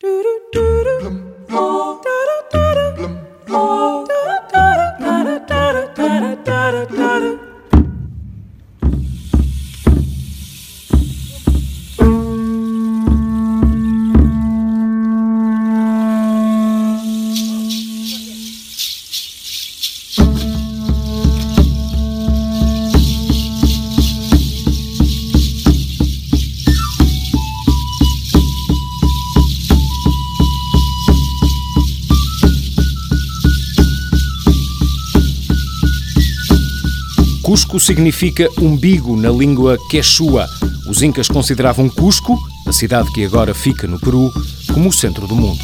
da da da da Cusco significa umbigo na língua quechua. Os incas consideravam Cusco, a cidade que agora fica no Peru, como o centro do mundo.